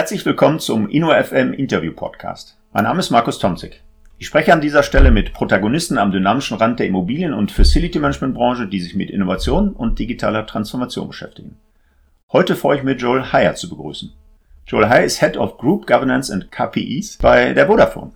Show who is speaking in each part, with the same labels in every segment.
Speaker 1: Herzlich willkommen zum InnoFM Interview Podcast. Mein Name ist Markus Tomzig. Ich spreche an dieser Stelle mit Protagonisten am dynamischen Rand der Immobilien- und Facility Management Branche, die sich mit Innovation und digitaler Transformation beschäftigen. Heute freue ich mich, Joel Heyer zu begrüßen. Joel Heyer ist Head of Group Governance and KPIs bei der Vodafone.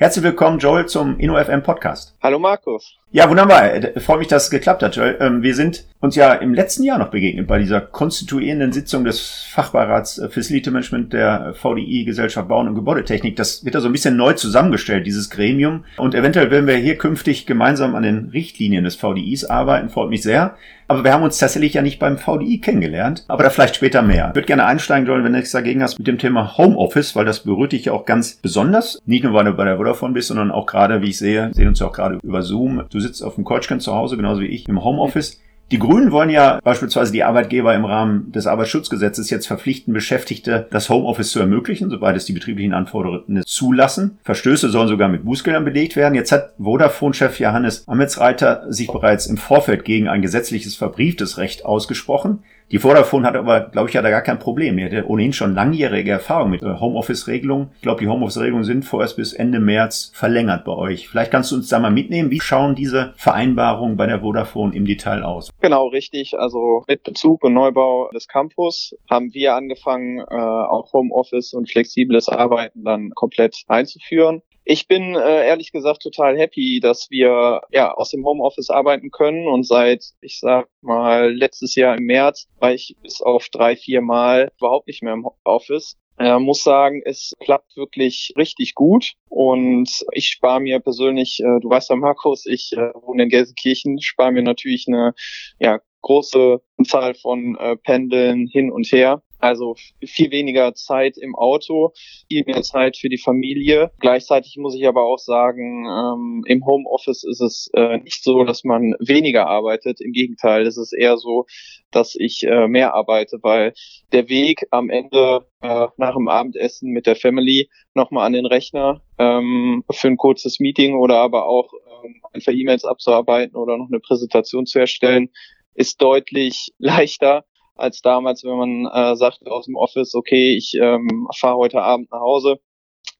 Speaker 1: Herzlich willkommen, Joel, zum InnoFM Podcast.
Speaker 2: Hallo Markus.
Speaker 1: Ja, wunderbar. Freut mich, dass es geklappt hat, Joel. Ähm, wir sind uns ja im letzten Jahr noch begegnet bei dieser konstituierenden Sitzung des Fachbeirats äh, Facility Management der VDI Gesellschaft Bauen und Gebäudetechnik. Das wird da so ein bisschen neu zusammengestellt, dieses Gremium. Und eventuell werden wir hier künftig gemeinsam an den Richtlinien des VDIs arbeiten. Freut mich sehr. Aber wir haben uns tatsächlich ja nicht beim VDI kennengelernt. Aber da vielleicht später mehr. Ich würde gerne einsteigen, Joel, wenn du nichts dagegen hast, mit dem Thema Homeoffice, weil das berührt dich ja auch ganz besonders. Nicht nur, weil du bei der Vodafone bist, sondern auch gerade, wie ich sehe, sehen uns ja auch gerade über Zoom. Du sitzt auf dem Couchkin zu Hause, genauso wie ich, im Homeoffice. Die Grünen wollen ja beispielsweise die Arbeitgeber im Rahmen des Arbeitsschutzgesetzes jetzt verpflichten, Beschäftigte das Homeoffice zu ermöglichen, soweit es die betrieblichen Anforderungen zulassen. Verstöße sollen sogar mit Bußgeldern belegt werden. Jetzt hat Vodafone-Chef Johannes Ametsreiter sich bereits im Vorfeld gegen ein gesetzliches verbrieftes Recht ausgesprochen. Die Vodafone hat aber, glaube ich, ja da gar kein Problem. Die hatte ohnehin schon langjährige Erfahrung mit äh, Homeoffice-Regelungen. Ich glaube, die Homeoffice-Regelungen sind vorerst bis Ende März verlängert bei euch. Vielleicht kannst du uns da mal mitnehmen. Wie schauen diese Vereinbarungen bei der Vodafone im Detail aus?
Speaker 2: Genau, richtig. Also mit Bezug und Neubau des Campus haben wir angefangen, äh, auch Homeoffice und flexibles Arbeiten dann komplett einzuführen. Ich bin äh, ehrlich gesagt total happy, dass wir ja aus dem Homeoffice arbeiten können. Und seit, ich sag mal, letztes Jahr im März war ich bis auf drei, vier Mal überhaupt nicht mehr im Office. Er muss sagen, es klappt wirklich richtig gut. Und ich spare mir persönlich, äh, du weißt ja Markus, ich äh, wohne in Gelsenkirchen, spare mir natürlich eine ja, große Zahl von äh, Pendeln hin und her also viel weniger Zeit im Auto, viel mehr Zeit für die Familie. Gleichzeitig muss ich aber auch sagen, ähm, im Homeoffice ist es äh, nicht so, dass man weniger arbeitet. Im Gegenteil, es ist eher so, dass ich äh, mehr arbeite, weil der Weg am Ende äh, nach dem Abendessen mit der Family nochmal an den Rechner ähm, für ein kurzes Meeting oder aber auch ähm, einfach E-Mails abzuarbeiten oder noch eine Präsentation zu erstellen, ist deutlich leichter als damals, wenn man äh, sagt aus dem Office, okay, ich ähm, fahre heute Abend nach Hause,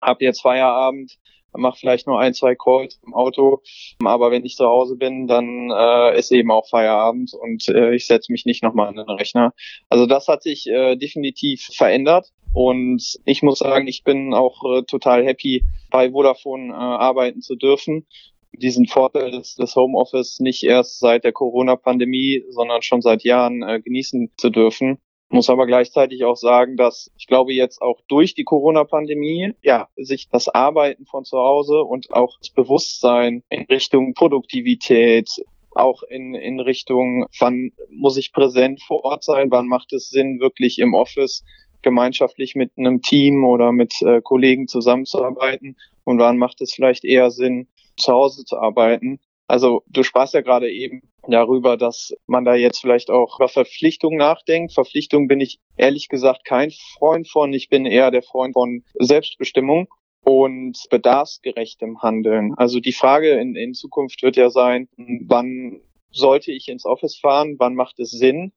Speaker 2: habe jetzt Feierabend, mache vielleicht nur ein, zwei Calls im Auto, aber wenn ich zu Hause bin, dann äh, ist eben auch Feierabend und äh, ich setze mich nicht nochmal an den Rechner. Also das hat sich äh, definitiv verändert und ich muss sagen, ich bin auch äh, total happy, bei Vodafone äh, arbeiten zu dürfen diesen Vorteil des, des Homeoffice nicht erst seit der Corona-Pandemie, sondern schon seit Jahren äh, genießen zu dürfen. Muss aber gleichzeitig auch sagen, dass ich glaube jetzt auch durch die Corona-Pandemie, ja, sich das Arbeiten von zu Hause und auch das Bewusstsein in Richtung Produktivität, auch in, in Richtung, wann muss ich präsent vor Ort sein, wann macht es Sinn, wirklich im Office gemeinschaftlich mit einem Team oder mit äh, Kollegen zusammenzuarbeiten und wann macht es vielleicht eher Sinn, zu Hause zu arbeiten. Also du sprachst ja gerade eben darüber, dass man da jetzt vielleicht auch über Verpflichtungen nachdenkt. Verpflichtungen bin ich ehrlich gesagt kein Freund von. Ich bin eher der Freund von Selbstbestimmung und bedarfsgerechtem Handeln. Also die Frage in, in Zukunft wird ja sein, wann sollte ich ins Office fahren? Wann macht es Sinn?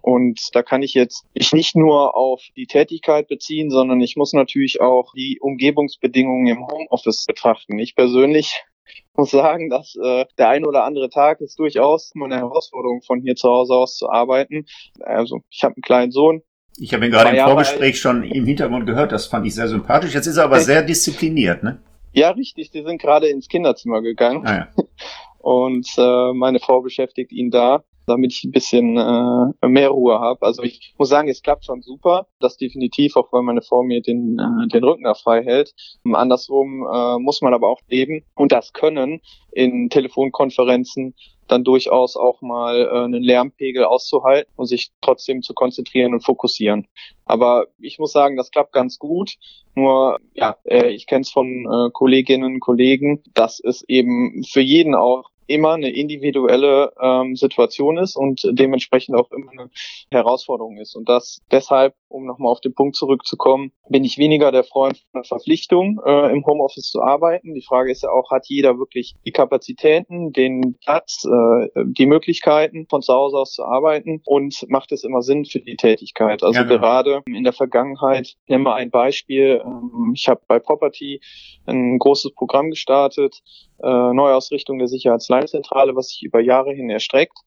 Speaker 2: Und da kann ich jetzt ich nicht nur auf die Tätigkeit beziehen, sondern ich muss natürlich auch die Umgebungsbedingungen im Homeoffice betrachten. Ich persönlich muss sagen, dass äh, der ein oder andere Tag ist durchaus eine Herausforderung, von hier zu Hause aus zu arbeiten. Also ich habe einen kleinen Sohn.
Speaker 1: Ich habe ihn gerade im Vorgespräch schon im Hintergrund gehört, das fand ich sehr sympathisch. Jetzt ist er aber sehr diszipliniert, ne?
Speaker 2: Ja, richtig. Die sind gerade ins Kinderzimmer gegangen. Ah, ja. Und äh, meine Frau beschäftigt ihn da damit ich ein bisschen äh, mehr Ruhe habe. Also ich muss sagen, es klappt schon super. Das definitiv, auch weil meine Frau mir den, äh, den Rücken da frei hält. Andersrum äh, muss man aber auch leben und das können in Telefonkonferenzen dann durchaus auch mal äh, einen Lärmpegel auszuhalten und sich trotzdem zu konzentrieren und fokussieren. Aber ich muss sagen, das klappt ganz gut. Nur, ja, äh, ich kenne es von äh, Kolleginnen und Kollegen, dass es eben für jeden auch immer eine individuelle ähm, Situation ist und dementsprechend auch immer eine Herausforderung ist. Und das deshalb um nochmal auf den Punkt zurückzukommen, bin ich weniger der Freund von Verpflichtung, äh, im Homeoffice zu arbeiten. Die Frage ist ja auch, hat jeder wirklich die Kapazitäten, den Platz, äh, die Möglichkeiten, von zu Hause aus zu arbeiten und macht es immer Sinn für die Tätigkeit? Also ja, genau. gerade in der Vergangenheit, nehmen wir ein Beispiel, ähm, ich habe bei Property ein großes Programm gestartet, äh, Neuausrichtung der Sicherheitsleitzentrale, was sich über Jahre hin erstreckt.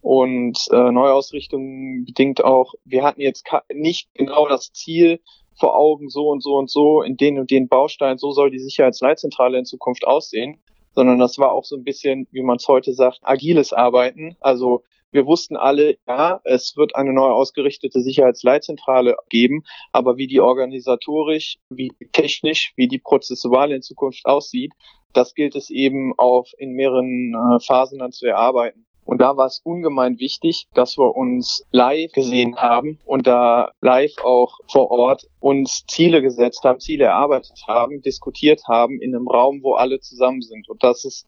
Speaker 2: Und äh, Neuausrichtung bedingt auch, wir hatten jetzt nicht genau das Ziel vor Augen, so und so und so, in den und den Bausteinen, so soll die Sicherheitsleitzentrale in Zukunft aussehen, sondern das war auch so ein bisschen, wie man es heute sagt, agiles Arbeiten. Also wir wussten alle, ja, es wird eine neu ausgerichtete Sicherheitsleitzentrale geben, aber wie die organisatorisch, wie technisch, wie die prozessual in Zukunft aussieht, das gilt es eben auf in mehreren äh, Phasen dann zu erarbeiten. Und da war es ungemein wichtig, dass wir uns live gesehen haben und da live auch vor Ort uns Ziele gesetzt haben, Ziele erarbeitet haben, diskutiert haben in einem Raum, wo alle zusammen sind. Und das ist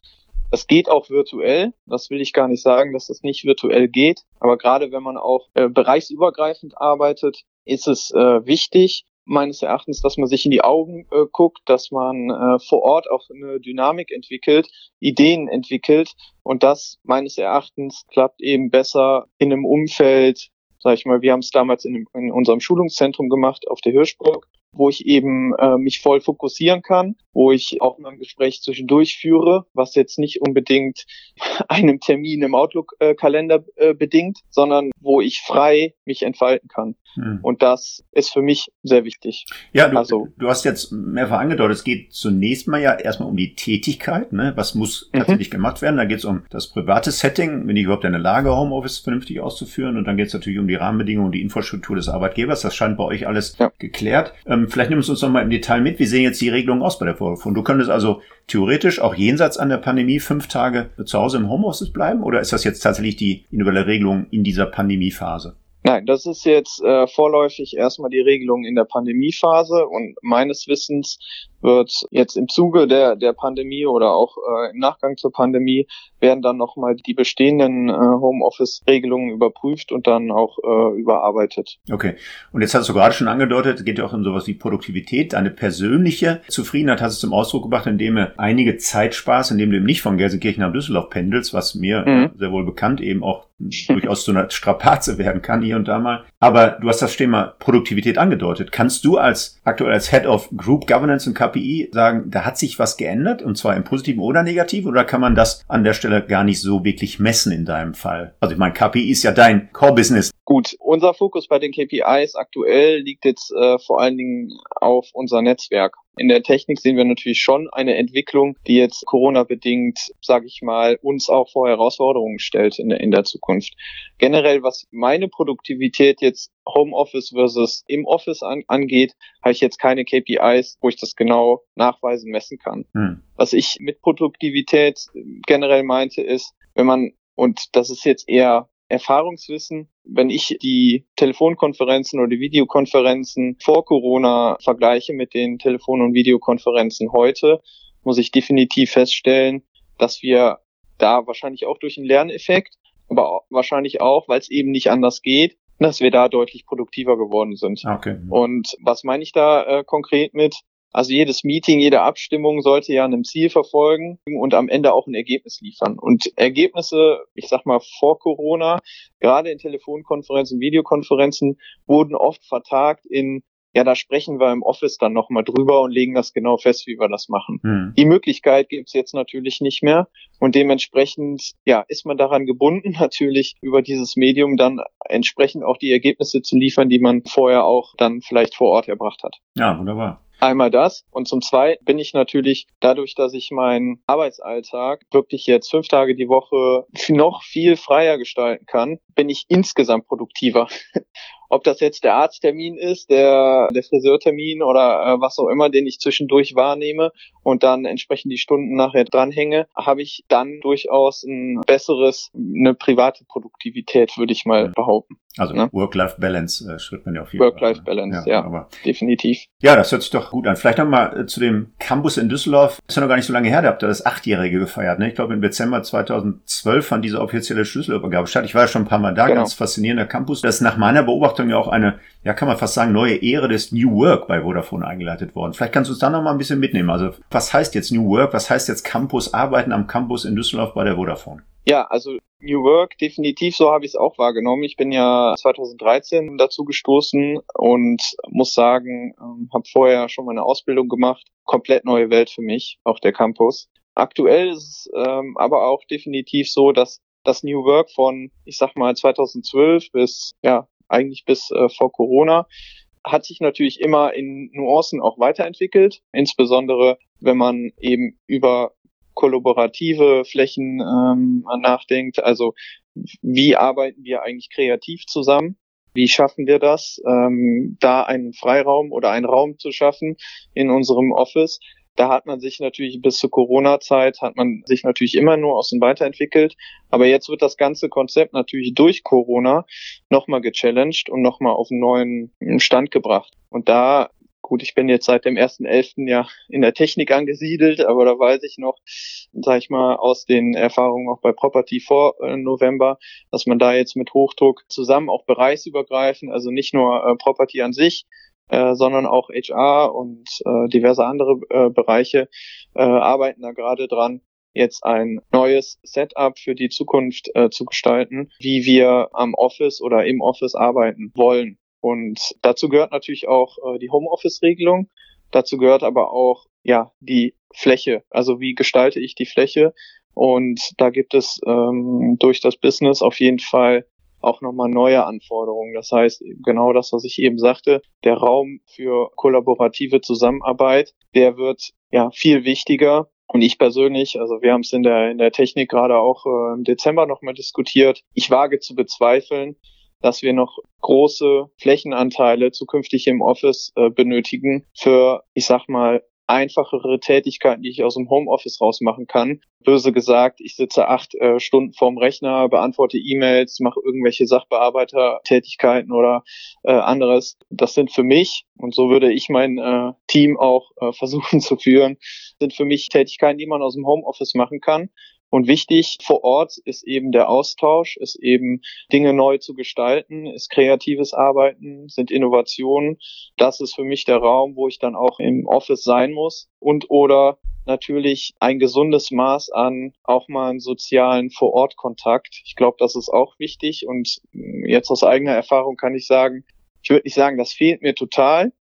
Speaker 2: das geht auch virtuell. Das will ich gar nicht sagen, dass das nicht virtuell geht. Aber gerade wenn man auch äh, bereichsübergreifend arbeitet, ist es äh, wichtig, meines Erachtens, dass man sich in die Augen äh, guckt, dass man äh, vor Ort auch eine Dynamik entwickelt, Ideen entwickelt und das meines Erachtens klappt eben besser in einem Umfeld, sag ich mal, wir haben es damals in, in unserem Schulungszentrum gemacht auf der Hirschburg wo ich eben äh, mich voll fokussieren kann, wo ich auch mal ein Gespräch zwischendurch führe, was jetzt nicht unbedingt einem Termin im Outlook-Kalender äh, bedingt, sondern wo ich frei mich entfalten kann. Hm. Und das ist für mich sehr wichtig.
Speaker 1: Ja, du, also, du hast jetzt mehrfach angedeutet, es geht zunächst mal ja erstmal um die Tätigkeit, ne? was muss mhm. tatsächlich gemacht werden. Da geht es um das private Setting, bin ich überhaupt in der Lage, Homeoffice vernünftig auszuführen. Und dann geht es natürlich um die Rahmenbedingungen und die Infrastruktur des Arbeitgebers. Das scheint bei euch alles ja. geklärt. Ähm, vielleicht nimmst du uns noch mal im Detail mit. Wie sehen jetzt die Regelungen aus bei der Vodafone? Du könntest also theoretisch auch jenseits an der Pandemie fünf Tage zu Hause im Homeoffice bleiben? Oder ist das jetzt tatsächlich die individuelle Regelung in dieser Pandemiephase?
Speaker 2: Nein, das ist jetzt äh, vorläufig erstmal die Regelung in der Pandemiephase und meines Wissens wird jetzt im Zuge der, der Pandemie oder auch äh, im Nachgang zur Pandemie werden dann nochmal die bestehenden äh, Homeoffice-Regelungen überprüft und dann auch äh, überarbeitet.
Speaker 1: Okay. Und jetzt hast du gerade schon angedeutet, es geht ja auch um sowas wie Produktivität. Deine persönliche Zufriedenheit hast du zum Ausdruck gebracht, indem du einige Zeit sparst, indem du eben nicht von Gelsenkirchen nach Düsseldorf pendelst, was mir mhm. sehr wohl bekannt eben auch durchaus zu einer Strapaze werden kann hier und da mal. Aber du hast das Thema Produktivität angedeutet. Kannst du als aktuell als Head of Group Governance und KPI sagen, da hat sich was geändert und zwar im positiven oder negativen oder kann man das an der Stelle gar nicht so wirklich messen in deinem Fall? Also ich meine, KPI ist ja dein Core-Business.
Speaker 2: Gut, unser Fokus bei den KPIs aktuell liegt jetzt äh, vor allen Dingen auf unser Netzwerk. In der Technik sehen wir natürlich schon eine Entwicklung, die jetzt Corona-bedingt, sage ich mal, uns auch vor Herausforderungen stellt in der, in der Zukunft. Generell, was meine Produktivität jetzt Homeoffice versus im Office an, angeht, habe ich jetzt keine KPIs, wo ich das genau nachweisen, messen kann. Hm. Was ich mit Produktivität generell meinte, ist, wenn man, und das ist jetzt eher Erfahrungswissen, wenn ich die Telefonkonferenzen oder die Videokonferenzen vor Corona vergleiche mit den Telefon- und Videokonferenzen heute, muss ich definitiv feststellen, dass wir da wahrscheinlich auch durch einen Lerneffekt, aber wahrscheinlich auch, weil es eben nicht anders geht, dass wir da deutlich produktiver geworden sind. Okay. Und was meine ich da äh, konkret mit? Also jedes Meeting, jede Abstimmung sollte ja einem Ziel verfolgen und am Ende auch ein Ergebnis liefern. Und Ergebnisse, ich sag mal vor Corona, gerade in Telefonkonferenzen, Videokonferenzen, wurden oft vertagt in ja, da sprechen wir im Office dann nochmal drüber und legen das genau fest, wie wir das machen. Hm. Die Möglichkeit gibt's jetzt natürlich nicht mehr und dementsprechend, ja, ist man daran gebunden, natürlich über dieses Medium dann entsprechend auch die Ergebnisse zu liefern, die man vorher auch dann vielleicht vor Ort erbracht hat.
Speaker 1: Ja, wunderbar.
Speaker 2: Einmal das. Und zum Zweiten bin ich natürlich dadurch, dass ich meinen Arbeitsalltag wirklich jetzt fünf Tage die Woche noch viel freier gestalten kann, bin ich insgesamt produktiver. Ob das jetzt der Arzttermin ist, der, der Friseurtermin oder äh, was auch immer, den ich zwischendurch wahrnehme und dann entsprechend die Stunden nachher dranhänge, habe ich dann durchaus ein besseres, eine private Produktivität, würde ich mal behaupten.
Speaker 1: Also ne? Work-Life-Balance äh, schreibt man ja auf
Speaker 2: jeden Work Fall. Work-Life-Balance, ja, ja, aber, definitiv.
Speaker 1: Ja, das hört sich doch gut an. Vielleicht nochmal äh, zu dem Campus in Düsseldorf. Ist ja noch gar nicht so lange her, da habt ihr das Achtjährige gefeiert. Ne? Ich glaube, im Dezember 2012 fand diese offizielle Schlüsselübergabe statt. Ich war ja schon ein paar Mal da, genau. ganz faszinierender Campus. Das ist nach meiner Beobachtung ja auch eine, ja kann man fast sagen, neue Ehre des New Work bei Vodafone eingeleitet worden. Vielleicht kannst du uns da nochmal ein bisschen mitnehmen. Also was heißt jetzt New Work? Was heißt jetzt Campus, Arbeiten am Campus in Düsseldorf bei der Vodafone?
Speaker 2: Ja, also New Work, definitiv, so habe ich es auch wahrgenommen. Ich bin ja 2013 dazu gestoßen und muss sagen, ähm, habe vorher schon meine Ausbildung gemacht. Komplett neue Welt für mich, auch der Campus. Aktuell ist es ähm, aber auch definitiv so, dass das New Work von, ich sag mal, 2012 bis, ja, eigentlich bis äh, vor Corona hat sich natürlich immer in Nuancen auch weiterentwickelt, insbesondere wenn man eben über kollaborative Flächen ähm, nachdenkt. Also wie arbeiten wir eigentlich kreativ zusammen? Wie schaffen wir das, ähm, da einen Freiraum oder einen Raum zu schaffen in unserem Office? Da hat man sich natürlich bis zur Corona-Zeit hat man sich natürlich immer nur aus dem weiterentwickelt. Aber jetzt wird das ganze Konzept natürlich durch Corona nochmal gechallenged und nochmal auf einen neuen Stand gebracht. Und da Gut, ich bin jetzt seit dem 1.11. ja in der Technik angesiedelt, aber da weiß ich noch, sag ich mal, aus den Erfahrungen auch bei Property vor äh, November, dass man da jetzt mit Hochdruck zusammen auch bereichsübergreifend, also nicht nur äh, Property an sich, äh, sondern auch HR und äh, diverse andere äh, Bereiche äh, arbeiten da gerade dran, jetzt ein neues Setup für die Zukunft äh, zu gestalten, wie wir am Office oder im Office arbeiten wollen. Und dazu gehört natürlich auch äh, die Homeoffice-Regelung. Dazu gehört aber auch ja die Fläche. Also wie gestalte ich die Fläche? Und da gibt es ähm, durch das Business auf jeden Fall auch nochmal neue Anforderungen. Das heißt, genau das, was ich eben sagte, der Raum für kollaborative Zusammenarbeit, der wird ja viel wichtiger. Und ich persönlich, also wir haben es in der, in der Technik gerade auch äh, im Dezember nochmal diskutiert. Ich wage zu bezweifeln, dass wir noch große Flächenanteile zukünftig im Office äh, benötigen für, ich sag mal, einfachere Tätigkeiten, die ich aus dem Homeoffice raus machen kann. Böse gesagt, ich sitze acht äh, Stunden vorm Rechner, beantworte E-Mails, mache irgendwelche Sachbearbeitertätigkeiten oder äh, anderes. Das sind für mich, und so würde ich mein äh, Team auch äh, versuchen zu führen, sind für mich Tätigkeiten, die man aus dem Homeoffice machen kann und wichtig vor Ort ist eben der Austausch, ist eben Dinge neu zu gestalten, ist kreatives Arbeiten, sind Innovationen. Das ist für mich der Raum, wo ich dann auch im Office sein muss und oder natürlich ein gesundes Maß an auch mal einen sozialen Vor-Ort-Kontakt. Ich glaube, das ist auch wichtig und jetzt aus eigener Erfahrung kann ich sagen, ich würde nicht sagen, das fehlt mir total,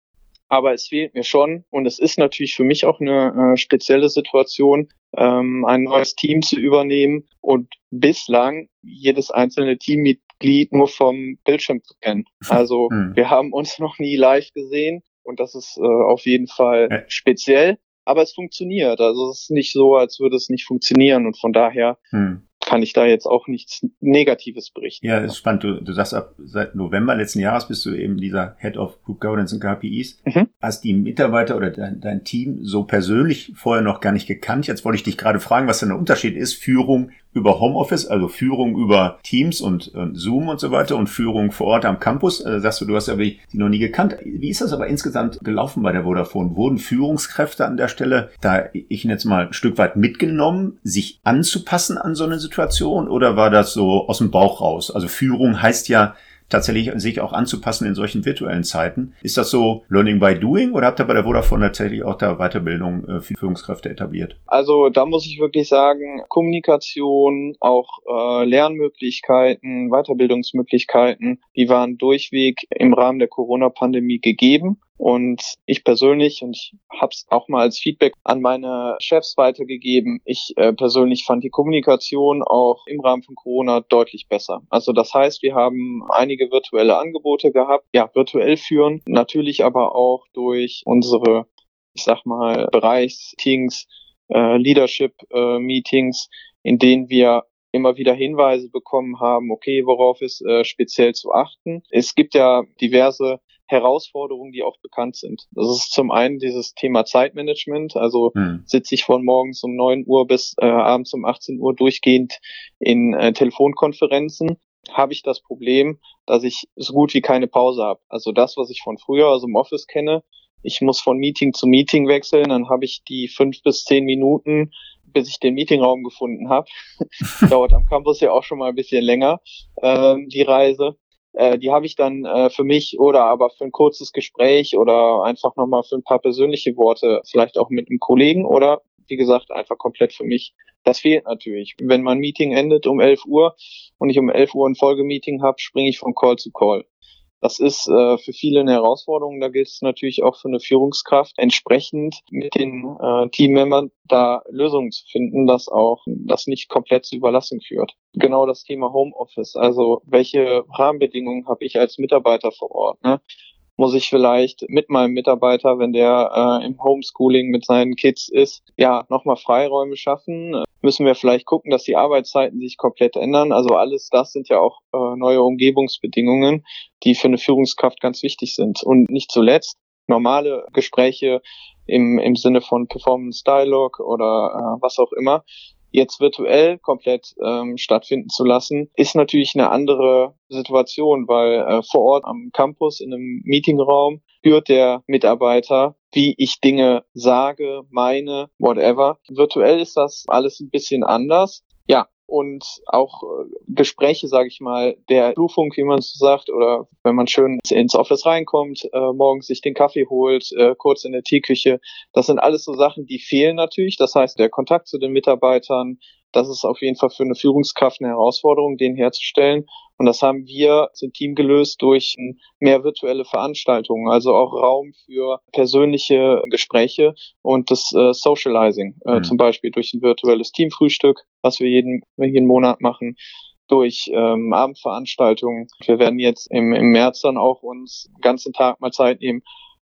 Speaker 2: aber es fehlt mir schon und es ist natürlich für mich auch eine äh, spezielle Situation, ähm, ein neues Team zu übernehmen und bislang jedes einzelne Teammitglied nur vom Bildschirm zu kennen. Also hm. wir haben uns noch nie live gesehen und das ist äh, auf jeden Fall ja. speziell. Aber es funktioniert. Also es ist nicht so, als würde es nicht funktionieren. Und von daher hm kann ich da jetzt auch nichts Negatives berichten.
Speaker 1: Ja, ist spannend. Du, du sagst, ab seit November letzten Jahres bist du eben dieser Head of Group Governance und KPIs. Mhm. Hast die Mitarbeiter oder dein, dein Team so persönlich vorher noch gar nicht gekannt. Jetzt wollte ich dich gerade fragen, was denn der Unterschied ist. Führung über Homeoffice, also Führung über Teams und, und Zoom und so weiter und Führung vor Ort am Campus. Äh, sagst du, du hast ja die noch nie gekannt. Wie ist das aber insgesamt gelaufen bei der Vodafone? Wurden Führungskräfte an der Stelle, da ich jetzt mal ein Stück weit mitgenommen, sich anzupassen an so eine Situation oder war das so aus dem Bauch raus? Also Führung heißt ja, tatsächlich sich auch anzupassen in solchen virtuellen Zeiten. Ist das so Learning by Doing oder habt ihr bei der Vodafone tatsächlich auch da Weiterbildung äh, für Führungskräfte etabliert?
Speaker 2: Also da muss ich wirklich sagen, Kommunikation, auch äh, Lernmöglichkeiten, Weiterbildungsmöglichkeiten, die waren durchweg im Rahmen der Corona-Pandemie gegeben. Und ich persönlich, und ich habe es auch mal als Feedback an meine Chefs weitergegeben, ich äh, persönlich fand die Kommunikation auch im Rahmen von Corona deutlich besser. Also das heißt, wir haben einige virtuelle Angebote gehabt, ja, virtuell führen, natürlich aber auch durch unsere, ich sag mal, Bereichsteams, äh, Leadership-Meetings, äh, in denen wir immer wieder Hinweise bekommen haben, okay, worauf ist äh, speziell zu achten. Es gibt ja diverse Herausforderungen, die auch bekannt sind. Das ist zum einen dieses Thema Zeitmanagement, also hm. sitze ich von morgens um neun Uhr bis äh, abends um 18 Uhr durchgehend in äh, Telefonkonferenzen habe ich das Problem, dass ich so gut wie keine Pause habe. Also das, was ich von früher aus dem Office kenne, ich muss von Meeting zu Meeting wechseln, dann habe ich die fünf bis zehn Minuten, bis ich den Meetingraum gefunden habe. Dauert am Campus ja auch schon mal ein bisschen länger, ähm, die Reise. Äh, die habe ich dann äh, für mich oder aber für ein kurzes Gespräch oder einfach nochmal für ein paar persönliche Worte, vielleicht auch mit einem Kollegen oder wie gesagt, einfach komplett für mich. Das fehlt natürlich. Wenn mein Meeting endet um 11 Uhr und ich um 11 Uhr ein Folgemeeting habe, springe ich von Call zu Call. Das ist äh, für viele eine Herausforderung. Da gilt es natürlich auch für eine Führungskraft, entsprechend mit den äh, Teammembern da Lösungen zu finden, dass auch das nicht komplett zu Überlassung führt. Genau das Thema Homeoffice. Also welche Rahmenbedingungen habe ich als Mitarbeiter vor Ort? Ne? Muss ich vielleicht mit meinem Mitarbeiter, wenn der äh, im Homeschooling mit seinen Kids ist, ja, nochmal Freiräume schaffen. Müssen wir vielleicht gucken, dass die Arbeitszeiten sich komplett ändern. Also alles das sind ja auch äh, neue Umgebungsbedingungen, die für eine Führungskraft ganz wichtig sind. Und nicht zuletzt normale Gespräche im, im Sinne von Performance Dialog oder äh, was auch immer, jetzt virtuell komplett ähm, stattfinden zu lassen, ist natürlich eine andere Situation, weil äh, vor Ort am Campus in einem Meetingraum spürt der Mitarbeiter, wie ich Dinge sage, meine, whatever. Virtuell ist das alles ein bisschen anders. Ja, und auch äh, Gespräche, sage ich mal, der Flurfunk, wie man so sagt, oder wenn man schön ins Office reinkommt, äh, morgens sich den Kaffee holt, äh, kurz in der Teeküche, das sind alles so Sachen, die fehlen natürlich. Das heißt, der Kontakt zu den Mitarbeitern, das ist auf jeden Fall für eine Führungskraft eine Herausforderung, den herzustellen. Und das haben wir im Team gelöst durch mehr virtuelle Veranstaltungen, also auch Raum für persönliche Gespräche und das äh, Socializing, äh, mhm. zum Beispiel durch ein virtuelles Teamfrühstück, was wir jeden, jeden Monat machen durch ähm, Abendveranstaltungen. Wir werden jetzt im, im März dann auch uns den ganzen Tag mal Zeit nehmen,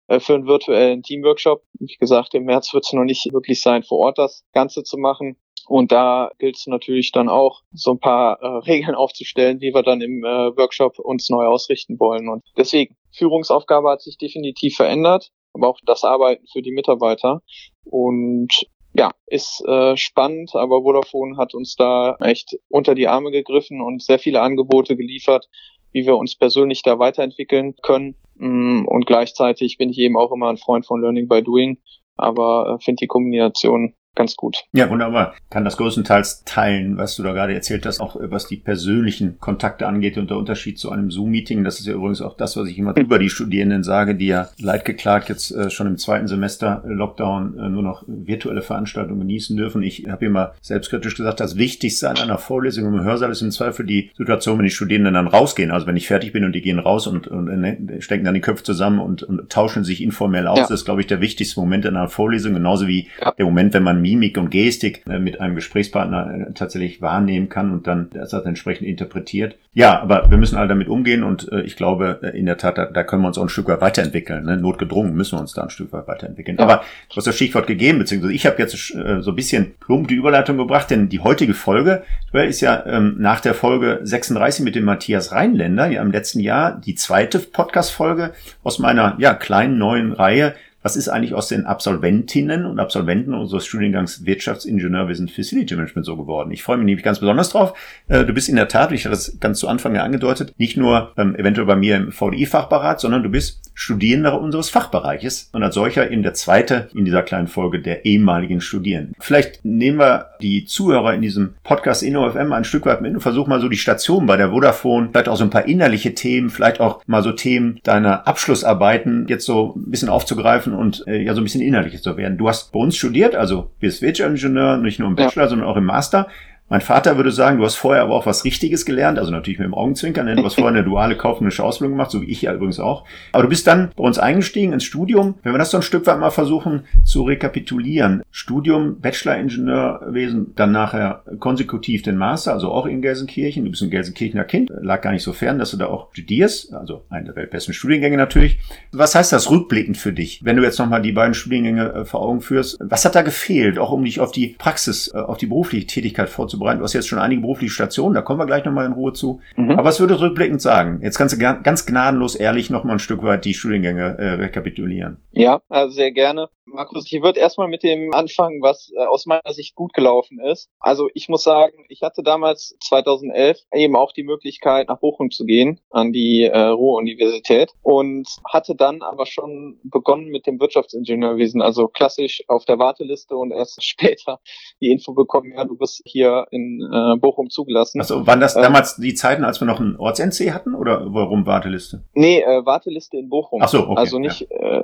Speaker 2: äh, für einen virtuellen Teamworkshop. Wie gesagt, im März wird es noch nicht wirklich sein, vor Ort das Ganze zu machen. Und da gilt es natürlich dann auch, so ein paar äh, Regeln aufzustellen, wie wir dann im äh, Workshop uns neu ausrichten wollen. Und deswegen, Führungsaufgabe hat sich definitiv verändert, aber auch das Arbeiten für die Mitarbeiter. Und ja, ist äh, spannend, aber Vodafone hat uns da echt unter die Arme gegriffen und sehr viele Angebote geliefert, wie wir uns persönlich da weiterentwickeln können. Mm, und gleichzeitig bin ich eben auch immer ein Freund von Learning by Doing, aber äh, finde die Kombination ganz gut.
Speaker 1: Ja, wunderbar. Kann das größtenteils teilen, was du da gerade erzählt hast, auch was die persönlichen Kontakte angeht und der Unterschied zu einem Zoom-Meeting. Das ist ja übrigens auch das, was ich immer über die Studierenden sage, die ja leidgeklagt jetzt äh, schon im zweiten Semester äh, Lockdown äh, nur noch virtuelle Veranstaltungen genießen dürfen. Ich habe immer selbstkritisch gesagt, das Wichtigste an einer Vorlesung im Hörsaal ist im Zweifel die Situation, wenn die Studierenden dann rausgehen. Also wenn ich fertig bin und die gehen raus und, und, und äh, stecken dann die Köpfe zusammen und, und tauschen sich informell aus. Ja. Das ist, glaube ich, der wichtigste Moment in einer Vorlesung, genauso wie ja. der Moment, wenn man Mimik und Gestik äh, mit einem Gesprächspartner äh, tatsächlich wahrnehmen kann und dann das entsprechend interpretiert. Ja, aber wir müssen alle damit umgehen und äh, ich glaube in der Tat, da, da können wir uns auch ein Stück weit weiterentwickeln. Ne? Notgedrungen müssen wir uns da ein Stück weit weiterentwickeln. Ja. Aber du hast das Stichwort gegeben, beziehungsweise ich habe jetzt so ein bisschen plump die Überleitung gebracht, denn die heutige Folge ist ja ähm, nach der Folge 36 mit dem Matthias Rheinländer, ja im letzten Jahr die zweite Podcast-Folge aus meiner ja kleinen neuen Reihe was ist eigentlich aus den Absolventinnen und Absolventen unseres Studiengangs Wirtschaftsingenieurwesen Facility Management so geworden? Ich freue mich nämlich ganz besonders drauf. Äh, du bist in der Tat, ich hatte das ganz zu Anfang ja angedeutet, nicht nur ähm, eventuell bei mir im VDI-Fachberat, sondern du bist Studierender unseres Fachbereiches und als solcher eben der zweite in dieser kleinen Folge der ehemaligen Studierenden. Vielleicht nehmen wir die Zuhörer in diesem Podcast InnoFM ein Stück weit mit und versuchen mal so die Station bei der Vodafone, vielleicht auch so ein paar innerliche Themen, vielleicht auch mal so Themen deiner Abschlussarbeiten jetzt so ein bisschen aufzugreifen und äh, ja so ein bisschen inhaltlich zu werden. Du hast bei uns studiert, also bist Wirtschaftsingenieur, nicht nur im Bachelor, ja. sondern auch im Master. Mein Vater würde sagen, du hast vorher aber auch was Richtiges gelernt, also natürlich mit dem Augenzwinkern, denn du hast vorher eine duale kaufmännische Ausbildung gemacht, so wie ich ja übrigens auch. Aber du bist dann bei uns eingestiegen ins Studium. Wenn wir das so ein Stück weit mal versuchen zu rekapitulieren. Studium, Bachelor-Ingenieurwesen, dann nachher konsekutiv den Master, also auch in Gelsenkirchen. Du bist ein Gelsenkirchener Kind, lag gar nicht so fern, dass du da auch studierst, also einer der weltbesten Studiengänge natürlich. Was heißt das rückblickend für dich, wenn du jetzt nochmal die beiden Studiengänge äh, vor Augen führst? Was hat da gefehlt, auch um dich auf die Praxis, äh, auf die berufliche Tätigkeit vorzubereiten? Vorzubereiten. Du hast jetzt schon einige berufliche Stationen, da kommen wir gleich nochmal in Ruhe zu. Mhm. Aber was würdest du rückblickend sagen? Jetzt kannst du ganz gnadenlos ehrlich nochmal ein Stück weit die Studiengänge äh, rekapitulieren.
Speaker 2: Ja, also sehr gerne. Markus, ich würde erstmal mit dem anfangen, was äh, aus meiner Sicht gut gelaufen ist. Also ich muss sagen, ich hatte damals 2011 eben auch die Möglichkeit, nach Bochum zu gehen, an die äh, Ruhr-Universität und hatte dann aber schon begonnen mit dem Wirtschaftsingenieurwesen, also klassisch auf der Warteliste und erst später die Info bekommen, ja, du bist hier in äh, Bochum zugelassen.
Speaker 1: Also waren das ähm, damals die Zeiten, als wir noch einen Orts-NC hatten oder warum Warteliste?
Speaker 2: Nee, äh, Warteliste in Bochum.
Speaker 1: Ach so, okay,
Speaker 2: also nicht, ja. äh,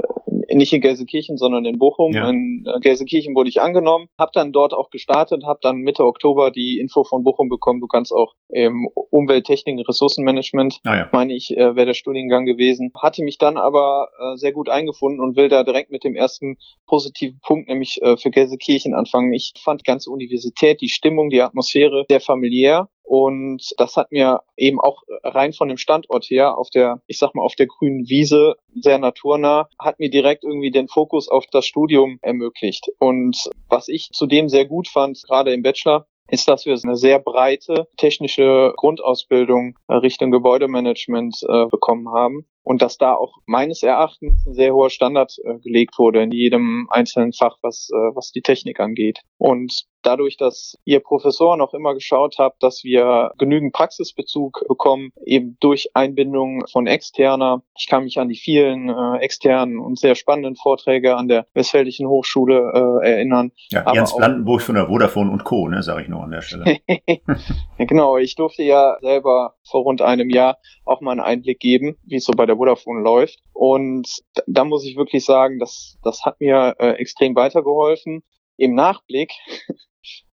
Speaker 2: nicht in Gelsenkirchen, sondern in Bochum. Ja. In äh, Gelsenkirchen wurde ich angenommen, habe dann dort auch gestartet, habe dann Mitte Oktober die Info von Bochum bekommen, du kannst auch im Umwelttechnik und Ressourcenmanagement, ah, ja. meine ich, äh, wäre der Studiengang gewesen. Hatte mich dann aber äh, sehr gut eingefunden und will da direkt mit dem ersten positiven Punkt, nämlich äh, für Gelsenkirchen anfangen. Ich fand die ganze Universität, die Stimmung, die Atmosphäre sehr familiär und das hat mir eben auch rein von dem Standort her auf der, ich sag mal, auf der grünen Wiese, sehr naturnah, hat mir direkt irgendwie den Fokus auf das Studium ermöglicht. Und was ich zudem sehr gut fand, gerade im Bachelor, ist, dass wir eine sehr breite technische Grundausbildung Richtung Gebäudemanagement äh, bekommen haben und dass da auch meines Erachtens ein sehr hoher Standard äh, gelegt wurde in jedem einzelnen Fach, was, äh, was die Technik angeht. Und dadurch, dass ihr Professoren auch immer geschaut habt, dass wir genügend Praxisbezug bekommen, eben durch Einbindung von Externer. Ich kann mich an die vielen äh, externen und sehr spannenden Vorträge an der Westfälischen Hochschule äh, erinnern.
Speaker 1: Ja, Jens Blandenburg von der Vodafone und Co., ne, sage ich noch an der Stelle.
Speaker 2: genau, ich durfte ja selber vor rund einem Jahr auch mal einen Einblick geben, wie es so bei der Vodafone läuft. Und da muss ich wirklich sagen, das, das hat mir äh, extrem weitergeholfen. Im Nachblick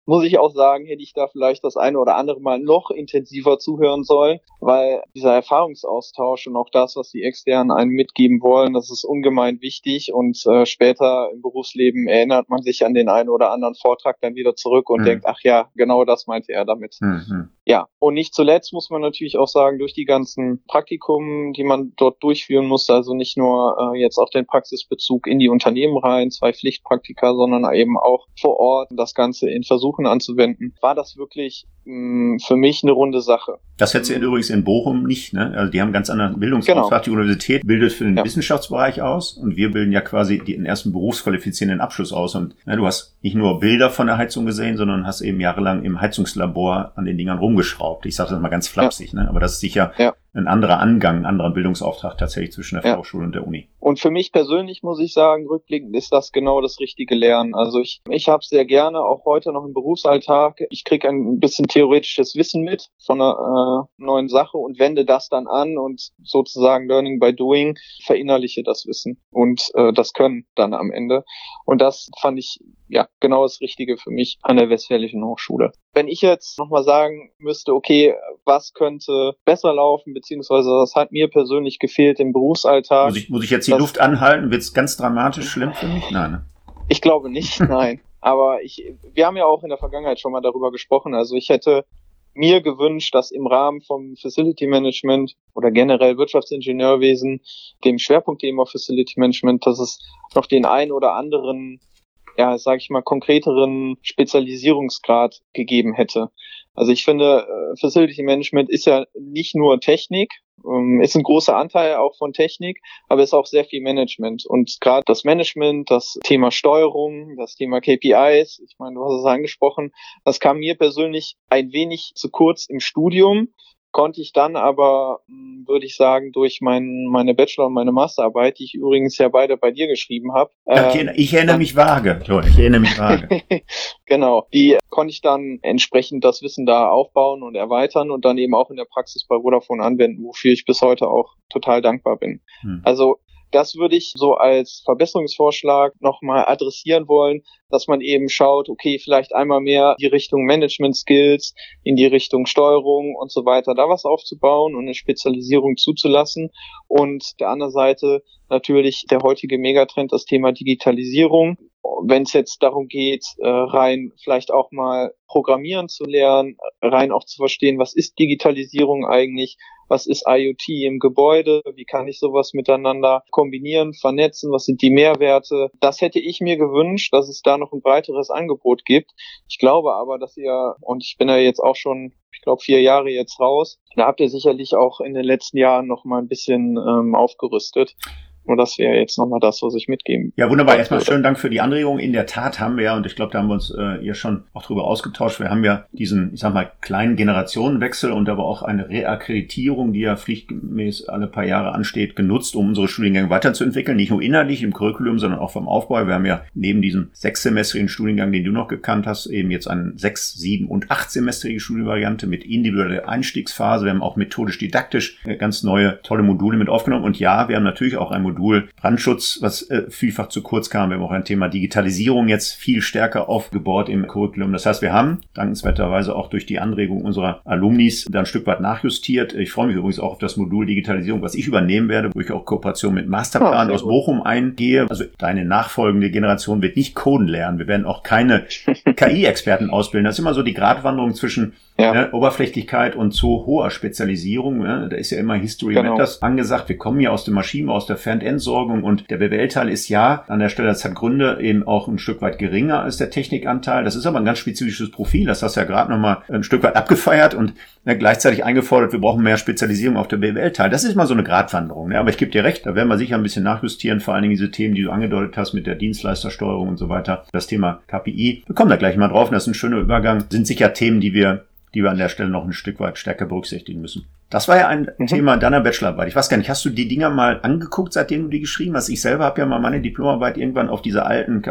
Speaker 2: muss ich auch sagen, hätte ich da vielleicht das eine oder andere Mal noch intensiver zuhören sollen, weil dieser Erfahrungsaustausch und auch das, was die Externen einem mitgeben wollen, das ist ungemein wichtig und äh, später im Berufsleben erinnert man sich an den einen oder anderen Vortrag dann wieder zurück und mhm. denkt, ach ja, genau das meinte er damit. Mhm. Ja, und nicht zuletzt muss man natürlich auch sagen, durch die ganzen Praktikum, die man dort durchführen musste, also nicht nur äh, jetzt auf den Praxisbezug in die Unternehmen rein, zwei Pflichtpraktika, sondern eben auch vor Ort das Ganze in Versuchen anzuwenden, war das wirklich mh, mm, für mich eine runde Sache.
Speaker 1: Das hättest du übrigens in Bochum nicht, ne? Also die haben ganz anderen Bildungsauftrag. Genau. Die Universität bildet für den ja. Wissenschaftsbereich aus und wir bilden ja quasi den ersten berufsqualifizierenden Abschluss aus. Und ne, du hast nicht nur Bilder von der Heizung gesehen, sondern hast eben jahrelang im Heizungslabor an den Dingern rumgeschraubt. Ich sage das mal ganz flapsig, ja. ne? aber das ist sicher ja ein anderer Angang, ein anderer Bildungsauftrag tatsächlich zwischen der ja. Fachhochschule und der Uni.
Speaker 2: Und für mich persönlich muss ich sagen, rückblickend ist das genau das richtige Lernen. Also ich, ich habe sehr gerne, auch heute noch im Berufsalltag, ich kriege ein bisschen theoretisches Wissen mit von einer äh, neuen Sache und wende das dann an und sozusagen Learning by Doing verinnerliche das Wissen und äh, das Können dann am Ende. Und das fand ich ja genau das Richtige für mich an der Westfälischen Hochschule. Wenn ich jetzt nochmal sagen müsste, okay, was könnte besser laufen, beziehungsweise was hat mir persönlich gefehlt im Berufsalltag.
Speaker 1: Muss ich, muss ich jetzt die das, Luft anhalten? Wird es ganz dramatisch schlimm für mich? Nein. Ne?
Speaker 2: Ich glaube nicht, nein. Aber ich, wir haben ja auch in der Vergangenheit schon mal darüber gesprochen. Also ich hätte mir gewünscht, dass im Rahmen vom Facility Management oder generell Wirtschaftsingenieurwesen, dem Schwerpunktthema Facility Management, dass es noch den ein oder anderen ja, sage ich mal, konkreteren Spezialisierungsgrad gegeben hätte. Also ich finde, äh, Facility Management ist ja nicht nur Technik, ähm, ist ein großer Anteil auch von Technik, aber ist auch sehr viel Management. Und gerade das Management, das Thema Steuerung, das Thema KPIs, ich meine, du hast es angesprochen, das kam mir persönlich ein wenig zu kurz im Studium konnte ich dann aber, hm, würde ich sagen, durch mein, meine Bachelor- und meine Masterarbeit, die ich übrigens ja beide bei dir geschrieben habe.
Speaker 1: Äh, ich erinnere mich vage, ich erinnere mich vage.
Speaker 2: genau, die konnte ich dann entsprechend das Wissen da aufbauen und erweitern und dann eben auch in der Praxis bei Vodafone anwenden, wofür ich bis heute auch total dankbar bin. Hm. Also das würde ich so als Verbesserungsvorschlag nochmal adressieren wollen, dass man eben schaut, okay, vielleicht einmal mehr die Richtung Management Skills, in die Richtung Steuerung und so weiter, da was aufzubauen und eine Spezialisierung zuzulassen. Und der anderen Seite natürlich der heutige Megatrend, das Thema Digitalisierung. Wenn es jetzt darum geht, äh, rein vielleicht auch mal Programmieren zu lernen, rein auch zu verstehen, was ist Digitalisierung eigentlich, was ist IoT im Gebäude, wie kann ich sowas miteinander kombinieren, vernetzen, was sind die Mehrwerte. Das hätte ich mir gewünscht, dass es da noch ein breiteres Angebot gibt. Ich glaube aber, dass ihr, und ich bin ja jetzt auch schon, ich glaube, vier Jahre jetzt raus, da habt ihr sicherlich auch in den letzten Jahren noch mal ein bisschen ähm, aufgerüstet. Und das wäre jetzt nochmal das, was ich mitgeben
Speaker 1: Ja, wunderbar. Erstmal schönen Dank für die Anregung. In der Tat haben wir ja, und ich glaube, da haben wir uns äh, ja schon auch drüber ausgetauscht, wir haben ja diesen, ich sag mal, kleinen Generationenwechsel und aber auch eine Reakkreditierung, die ja pflichtgemäß alle paar Jahre ansteht, genutzt, um unsere Studiengänge weiterzuentwickeln. Nicht nur innerlich im Curriculum, sondern auch vom Aufbau. Wir haben ja neben diesem sechssemestrigen Studiengang, den du noch gekannt hast, eben jetzt eine sechs, sieben und achtsemestrige Studienvariante mit individueller Einstiegsphase. Wir haben auch methodisch-didaktisch äh, ganz neue, tolle Module mit aufgenommen. Und ja, wir haben natürlich auch ein Modul Brandschutz, was äh, vielfach zu kurz kam. Wir haben auch ein Thema Digitalisierung jetzt viel stärker aufgebaut im Curriculum. Das heißt, wir haben dankenswerterweise auch durch die Anregung unserer Alumnis da ein Stück weit nachjustiert. Ich freue mich übrigens auch auf das Modul Digitalisierung, was ich übernehmen werde, wo ich auch Kooperation mit Masterplan oh, aus Bochum eingehe. Also deine nachfolgende Generation wird nicht coden lernen. Wir werden auch keine KI-Experten ausbilden. Das ist immer so die Gratwanderung zwischen ja. ne, Oberflächlichkeit und zu hoher Spezialisierung. Ne? Da ist ja immer History genau. Matters angesagt. Wir kommen ja aus dem Maschinen, aus der Fernentsorgung und der BWL-Teil ist ja an der Stelle, das hat Gründe, eben auch ein Stück weit geringer als der Technikanteil. Das ist aber ein ganz spezifisches Profil. Das hast du ja gerade nochmal ein Stück weit abgefeiert und ne, gleichzeitig eingefordert, wir brauchen mehr Spezialisierung auf der BWL-Teil. Das ist mal so eine Gratwanderung. Ne? Aber ich gebe dir recht, da werden wir sicher ein bisschen nachjustieren, vor allen Dingen diese Themen, die du angedeutet hast mit der Dienstleistersteuerung und so weiter. Das Thema KPI. Wir kommen da gleich mal drauf. Das ist ein schöner Übergang. Sind sicher Themen, die wir die wir an der Stelle noch ein Stück weit stärker berücksichtigen müssen. Das war ja ein mhm. Thema deiner Bachelorarbeit. Ich weiß gar nicht, hast du die Dinger mal angeguckt, seitdem du die geschrieben hast? Ich selber habe ja mal meine Diplomarbeit irgendwann auf dieser alten,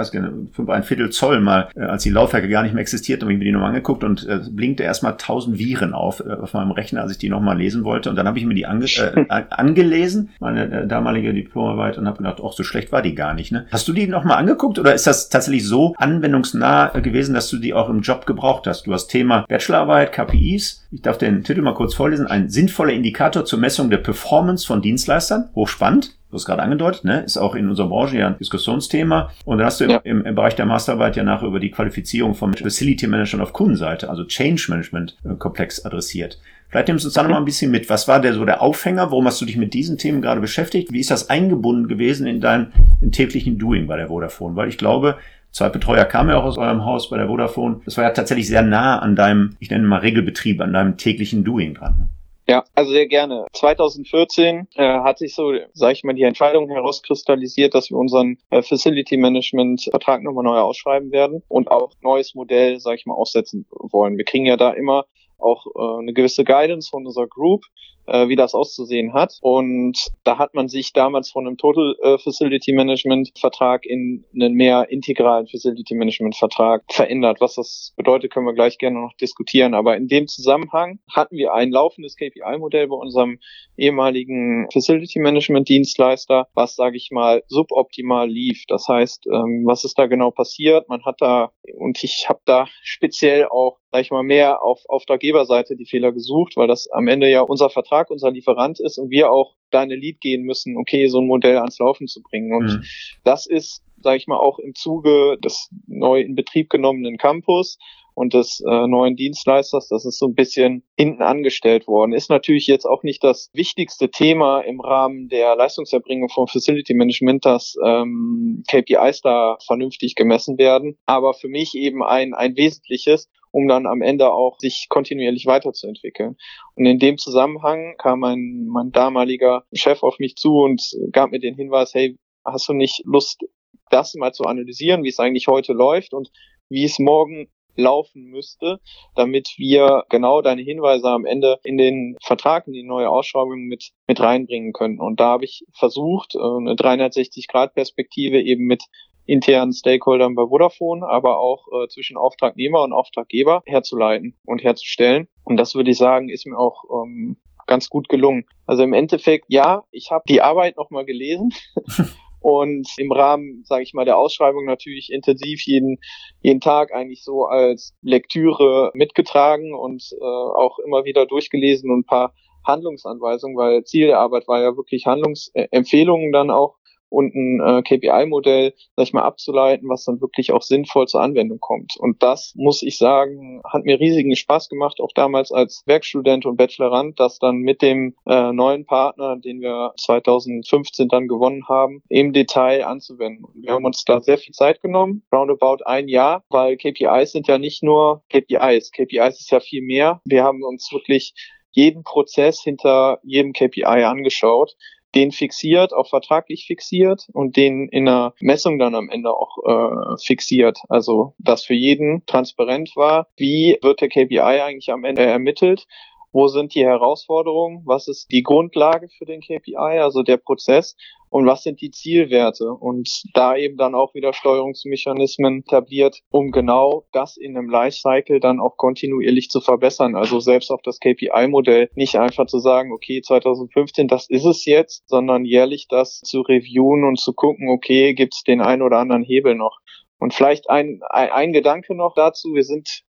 Speaker 1: fünf ein Viertel Zoll mal, äh, als die Laufwerke gar nicht mehr existierten, habe ich mir die nochmal angeguckt und äh, blinkte erstmal tausend Viren auf äh, auf meinem Rechner, als ich die nochmal lesen wollte. Und dann habe ich mir die ange äh, angelesen, meine äh, damalige Diplomarbeit, und habe gedacht, ach, so schlecht war die gar nicht. Ne? Hast du die nochmal angeguckt oder ist das tatsächlich so anwendungsnah äh, gewesen, dass du die auch im Job gebraucht hast? Du hast Thema Bachelorarbeit, KPIs. Ich darf den Titel mal kurz vorlesen. Ein Sinn sinnvoller Indikator zur Messung der Performance von Dienstleistern. Hochspannend. Du hast gerade angedeutet, ne? ist auch in unserer Branche ja ein Diskussionsthema. Und dann hast du ja. im, im, Bereich der Masterarbeit ja nachher über die Qualifizierung vom Facility Management auf Kundenseite, also Change Management äh, Komplex adressiert. Vielleicht nimmst du uns da noch mal ein bisschen mit. Was war der so der Aufhänger? Warum hast du dich mit diesen Themen gerade beschäftigt? Wie ist das eingebunden gewesen in dein in täglichen Doing bei der Vodafone? Weil ich glaube, Zwei Betreuer kamen ja auch aus eurem Haus bei der Vodafone. Das war ja tatsächlich sehr nah an deinem, ich nenne mal Regelbetrieb, an deinem täglichen Doing dran.
Speaker 2: Ja, also sehr gerne. 2014 äh, hat sich so, sage ich mal, die Entscheidung herauskristallisiert, dass wir unseren äh, Facility Management Vertrag nochmal neu ausschreiben werden und auch neues Modell, sage ich mal, aufsetzen wollen. Wir kriegen ja da immer auch äh, eine gewisse Guidance von unserer Group, äh, wie das auszusehen hat. Und da hat man sich damals von einem Total äh, Facility Management Vertrag in einen mehr integralen Facility Management Vertrag verändert. Was das bedeutet, können wir gleich gerne noch diskutieren. Aber in dem Zusammenhang hatten wir ein laufendes KPI-Modell bei unserem ehemaligen Facility Management Dienstleister, was, sage ich mal, suboptimal lief. Das heißt, ähm, was ist da genau passiert? Man hat da, und ich habe da speziell auch sag ich mal, mehr auf Auftraggeberseite die Fehler gesucht, weil das am Ende ja unser Vertrag, unser Lieferant ist und wir auch deine Lead gehen müssen, okay, so ein Modell ans Laufen zu bringen. Und mhm. das ist, sage ich mal, auch im Zuge des neu in Betrieb genommenen Campus und des äh, neuen Dienstleisters, das ist so ein bisschen hinten angestellt worden. Ist natürlich jetzt auch nicht das wichtigste Thema im Rahmen der Leistungserbringung vom Facility Management, dass ähm, KPIs da vernünftig gemessen werden, aber für mich eben ein, ein wesentliches, um dann am Ende auch sich kontinuierlich weiterzuentwickeln. Und in dem Zusammenhang kam mein, mein damaliger Chef auf mich zu und gab mir den Hinweis, hey, hast du nicht Lust, das mal zu analysieren, wie es eigentlich heute läuft und wie es morgen laufen müsste, damit wir genau deine Hinweise am Ende in den Vertrag, in die neue Ausschreibung mit, mit reinbringen können. Und da habe ich versucht, äh, eine 360-Grad-Perspektive eben mit internen Stakeholdern bei Vodafone, aber auch äh, zwischen Auftragnehmer und Auftraggeber herzuleiten und herzustellen. Und das würde ich sagen, ist mir auch ähm, ganz gut gelungen. Also im Endeffekt, ja, ich habe die Arbeit nochmal gelesen. und im Rahmen, sage ich mal, der Ausschreibung natürlich intensiv jeden, jeden Tag eigentlich so als Lektüre mitgetragen und äh, auch immer wieder durchgelesen und ein paar Handlungsanweisungen, weil Ziel der Arbeit war ja wirklich Handlungsempfehlungen dann auch und ein äh, KPI-Modell, sag ich mal, abzuleiten, was dann wirklich auch sinnvoll zur Anwendung kommt. Und das, muss ich sagen, hat mir riesigen Spaß gemacht, auch damals als Werkstudent und Bachelorand, das dann mit dem äh, neuen Partner, den wir 2015 dann gewonnen haben, im Detail anzuwenden. Wir haben uns da sehr viel Zeit genommen, roundabout ein Jahr, weil KPIs sind ja nicht nur KPIs. KPIs ist ja viel mehr. Wir haben uns wirklich jeden Prozess hinter jedem KPI angeschaut den fixiert, auch vertraglich fixiert und den in der Messung dann am Ende auch äh, fixiert. Also dass für jeden transparent war, wie wird der KPI eigentlich am Ende ermittelt wo sind die Herausforderungen, was ist die Grundlage für den KPI, also der Prozess und was sind die Zielwerte und da eben dann auch wieder Steuerungsmechanismen etabliert, um genau das in einem Lifecycle dann auch kontinuierlich zu verbessern. Also selbst auf das KPI-Modell nicht einfach zu sagen, okay, 2015, das ist es jetzt, sondern jährlich das zu reviewen und zu gucken, okay, gibt es den einen oder anderen Hebel noch. Und vielleicht ein, ein, ein Gedanke noch dazu. Wir sind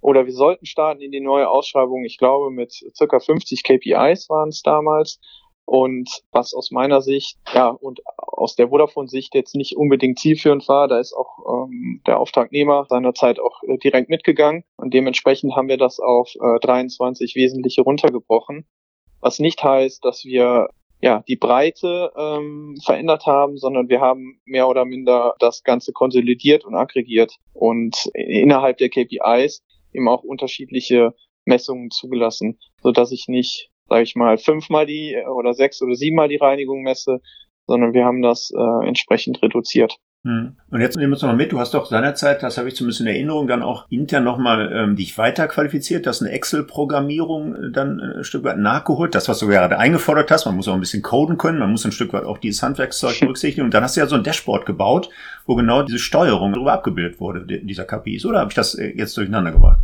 Speaker 2: oder wir sollten starten in die neue Ausschreibung, ich glaube mit circa 50 KPIs waren es damals. Und was aus meiner Sicht, ja, und aus der Vodafone-Sicht jetzt nicht unbedingt zielführend war, da ist auch ähm, der Auftragnehmer seinerzeit auch äh, direkt mitgegangen. Und dementsprechend haben wir das auf äh, 23 wesentliche runtergebrochen. Was nicht heißt, dass wir ja die Breite ähm, verändert haben, sondern wir haben mehr oder minder das Ganze konsolidiert und aggregiert. Und innerhalb der KPIs eben auch unterschiedliche Messungen zugelassen, so dass ich nicht, sage ich mal, fünfmal die oder sechs oder siebenmal die Reinigung messe, sondern wir haben das äh, entsprechend reduziert.
Speaker 1: Hm. Und jetzt nehmen wir uns nochmal mit, du hast doch seinerzeit, das habe ich zumindest in Erinnerung, dann auch intern nochmal ähm, dich weiter qualifiziert, hast eine Excel-Programmierung äh, dann äh, ein Stück weit nachgeholt, das, was du gerade eingefordert hast, man muss auch ein bisschen coden können, man muss ein Stück weit auch dieses Handwerkszeug berücksichtigen und dann hast du ja so ein Dashboard gebaut, wo genau diese Steuerung darüber abgebildet wurde, dieser KPIs, oder habe ich das äh, jetzt durcheinander gebracht?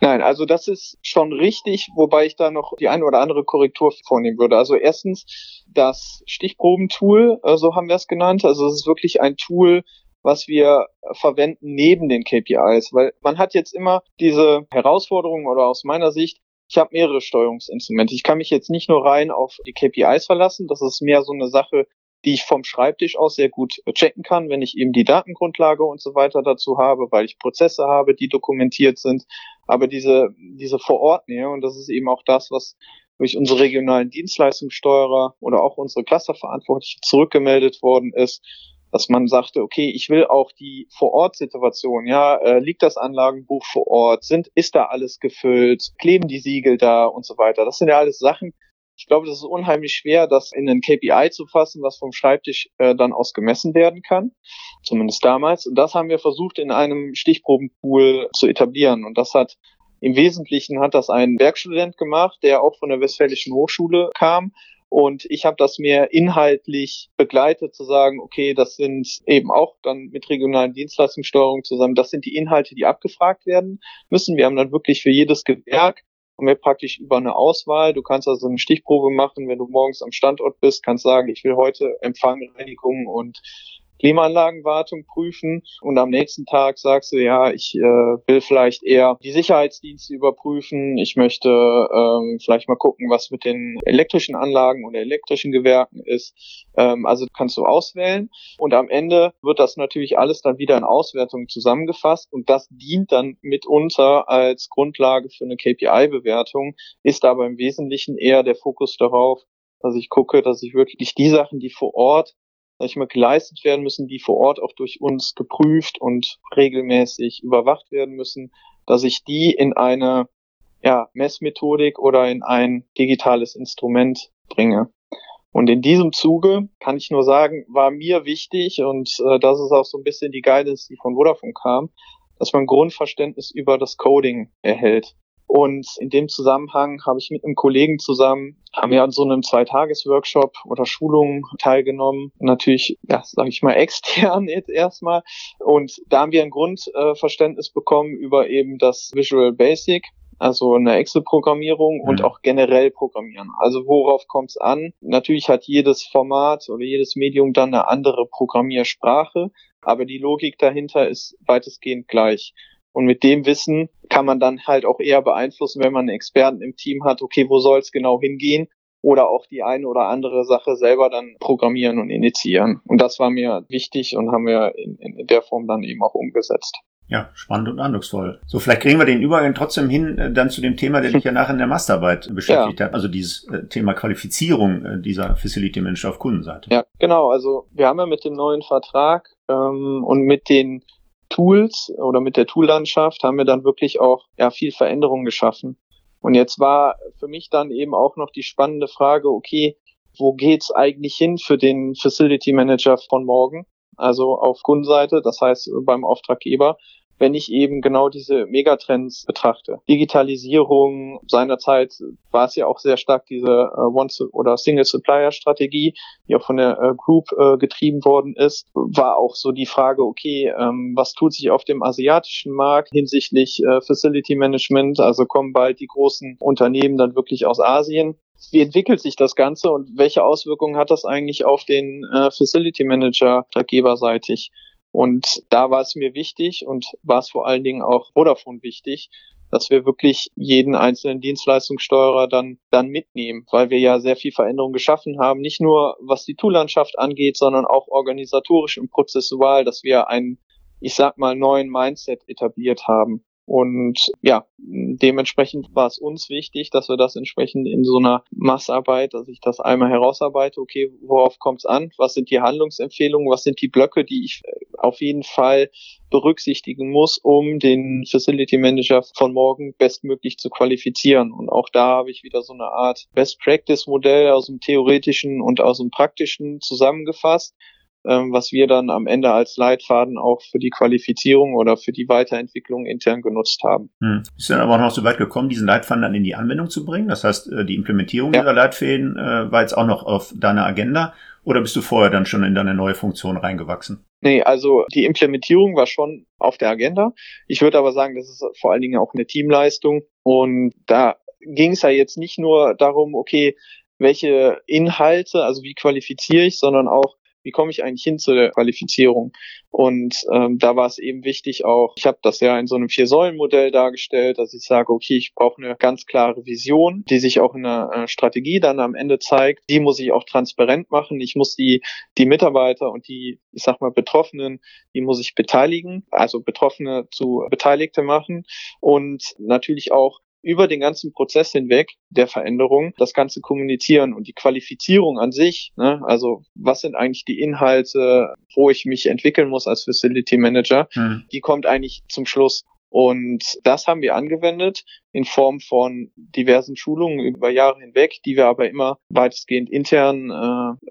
Speaker 2: Nein, also das ist schon richtig, wobei ich da noch die eine oder andere Korrektur vornehmen würde. Also erstens das Stichprobentool, äh, so haben wir es genannt. Also es ist wirklich ein Tool, was wir verwenden neben den KPIs, weil man hat jetzt immer diese Herausforderungen oder aus meiner Sicht, ich habe mehrere Steuerungsinstrumente. Ich kann mich jetzt nicht nur rein auf die KPIs verlassen, das ist mehr so eine Sache, die ich vom Schreibtisch aus sehr gut checken kann, wenn ich eben die Datengrundlage und so weiter dazu habe, weil ich Prozesse habe, die dokumentiert sind. Aber diese, diese Vorortnähe, und das ist eben auch das, was durch unsere regionalen Dienstleistungssteuerer oder auch unsere Clusterverantwortliche zurückgemeldet worden ist, dass man sagte, okay, ich will auch die Vorortsituation, ja, äh, liegt das Anlagenbuch vor Ort, sind, ist da alles gefüllt, kleben die Siegel da und so weiter. Das sind ja alles Sachen, ich glaube, das ist unheimlich schwer, das in einen KPI zu fassen, was vom Schreibtisch äh, dann aus gemessen werden kann. Zumindest damals. Und das haben wir versucht in einem Stichprobenpool zu etablieren. Und das hat im Wesentlichen hat das ein Werkstudent gemacht, der auch von der Westfälischen Hochschule kam. Und ich habe das mehr inhaltlich begleitet, zu sagen, okay, das sind eben auch dann mit regionalen Dienstleistungssteuerungen zusammen, das sind die Inhalte, die abgefragt werden müssen. Wir haben dann wirklich für jedes Gewerk haben wir praktisch über eine Auswahl. Du kannst also eine Stichprobe machen, wenn du morgens am Standort bist, kannst sagen, ich will heute Empfang, Reinigung und Klimaanlagenwartung prüfen und am nächsten Tag sagst du, ja, ich äh, will vielleicht eher die Sicherheitsdienste überprüfen, ich möchte ähm, vielleicht mal gucken, was mit den elektrischen Anlagen oder elektrischen Gewerken ist. Ähm, also kannst du auswählen. Und am Ende wird das natürlich alles dann wieder in Auswertungen zusammengefasst. Und das dient dann mitunter als Grundlage für eine KPI-Bewertung, ist aber im Wesentlichen eher der Fokus darauf, dass ich gucke, dass ich wirklich die Sachen, die vor Ort sag ich mal, geleistet werden müssen, die vor Ort auch durch uns geprüft und regelmäßig überwacht werden müssen, dass ich die in eine ja, Messmethodik oder in ein digitales Instrument bringe. Und in diesem Zuge kann ich nur sagen, war mir wichtig und äh, das ist auch so ein bisschen die Guidance, die von Vodafone kam, dass man Grundverständnis über das Coding erhält. Und in dem Zusammenhang habe ich mit einem Kollegen zusammen, haben wir an so einem Zweitages-Workshop oder Schulung teilgenommen. Natürlich, ja, sage ich mal, extern jetzt erstmal. Und da haben wir ein Grundverständnis bekommen über eben das Visual Basic also eine Excel-Programmierung mhm. und auch generell Programmieren. Also worauf kommt es an? Natürlich hat jedes Format oder jedes Medium dann eine andere Programmiersprache, aber die Logik dahinter ist weitestgehend gleich. Und mit dem Wissen kann man dann halt auch eher beeinflussen, wenn man einen Experten im Team hat, okay, wo soll es genau hingehen? Oder auch die eine oder andere Sache selber dann programmieren und initiieren. Und das war mir wichtig und haben wir in, in der Form dann eben auch umgesetzt.
Speaker 1: Ja, spannend und eindrucksvoll. So, vielleicht kriegen wir den Übergang trotzdem hin, äh, dann zu dem Thema, der dich ja nachher in der Masterarbeit beschäftigt ja. hat, also dieses äh, Thema Qualifizierung äh, dieser Facility Manager auf Kundenseite.
Speaker 2: Ja, genau. Also wir haben ja mit dem neuen Vertrag ähm, und mit den Tools oder mit der Toollandschaft haben wir dann wirklich auch ja, viel Veränderung geschaffen. Und jetzt war für mich dann eben auch noch die spannende Frage, okay, wo geht's eigentlich hin für den Facility Manager von morgen? Also auf Kundenseite, das heißt beim Auftraggeber wenn ich eben genau diese Megatrends betrachte. Digitalisierung, seinerzeit war es ja auch sehr stark diese äh, One- oder Single-Supplier-Strategie, die auch von der äh, Group äh, getrieben worden ist, war auch so die Frage, okay, ähm, was tut sich auf dem asiatischen Markt hinsichtlich äh, Facility Management? Also kommen bald die großen Unternehmen dann wirklich aus Asien? wie entwickelt sich das Ganze und welche Auswirkungen hat das eigentlich auf den äh, Facility Manager geberseitig? Und da war es mir wichtig und war es vor allen Dingen auch Vodafone wichtig, dass wir wirklich jeden einzelnen Dienstleistungssteuerer dann, dann mitnehmen, weil wir ja sehr viel Veränderung geschaffen haben, nicht nur was die Toollandschaft angeht, sondern auch organisatorisch und prozessual, dass wir einen, ich sag mal, neuen Mindset etabliert haben. Und ja, dementsprechend war es uns wichtig, dass wir das entsprechend in so einer Massarbeit, dass ich das einmal herausarbeite, okay, worauf kommt es an? Was sind die Handlungsempfehlungen? Was sind die Blöcke, die ich äh, auf jeden Fall berücksichtigen muss, um den Facility Manager von morgen bestmöglich zu qualifizieren. Und auch da habe ich wieder so eine Art Best Practice Modell aus dem theoretischen und aus dem praktischen zusammengefasst was wir dann am Ende als Leitfaden auch für die Qualifizierung oder für die Weiterentwicklung intern genutzt haben.
Speaker 1: Hm. Bist du dann aber auch noch so weit gekommen, diesen Leitfaden dann in die Anwendung zu bringen? Das heißt, äh, die Implementierung ja. dieser Leitfäden äh, war jetzt auch noch auf deiner Agenda oder bist du vorher dann schon in deine neue Funktion reingewachsen?
Speaker 2: Nee, also die Implementierung war schon auf der Agenda. Ich würde aber sagen, das ist vor allen Dingen auch eine Teamleistung und da ging es ja jetzt nicht nur darum, okay, welche Inhalte, also wie qualifiziere ich, sondern auch, wie komme ich eigentlich hin zu der Qualifizierung? Und ähm, da war es eben wichtig auch, ich habe das ja in so einem Vier-Säulen-Modell dargestellt, dass ich sage, okay, ich brauche eine ganz klare Vision, die sich auch in einer äh, Strategie dann am Ende zeigt. Die muss ich auch transparent machen. Ich muss die, die Mitarbeiter und die, ich sag mal, Betroffenen, die muss ich beteiligen, also Betroffene zu Beteiligte machen und natürlich auch über den ganzen Prozess hinweg der Veränderung das Ganze kommunizieren und die Qualifizierung an sich, ne, also was sind eigentlich die Inhalte, wo ich mich entwickeln muss als Facility Manager, hm. die kommt eigentlich zum Schluss. Und das haben wir angewendet in Form von diversen Schulungen über Jahre hinweg, die wir aber immer weitestgehend intern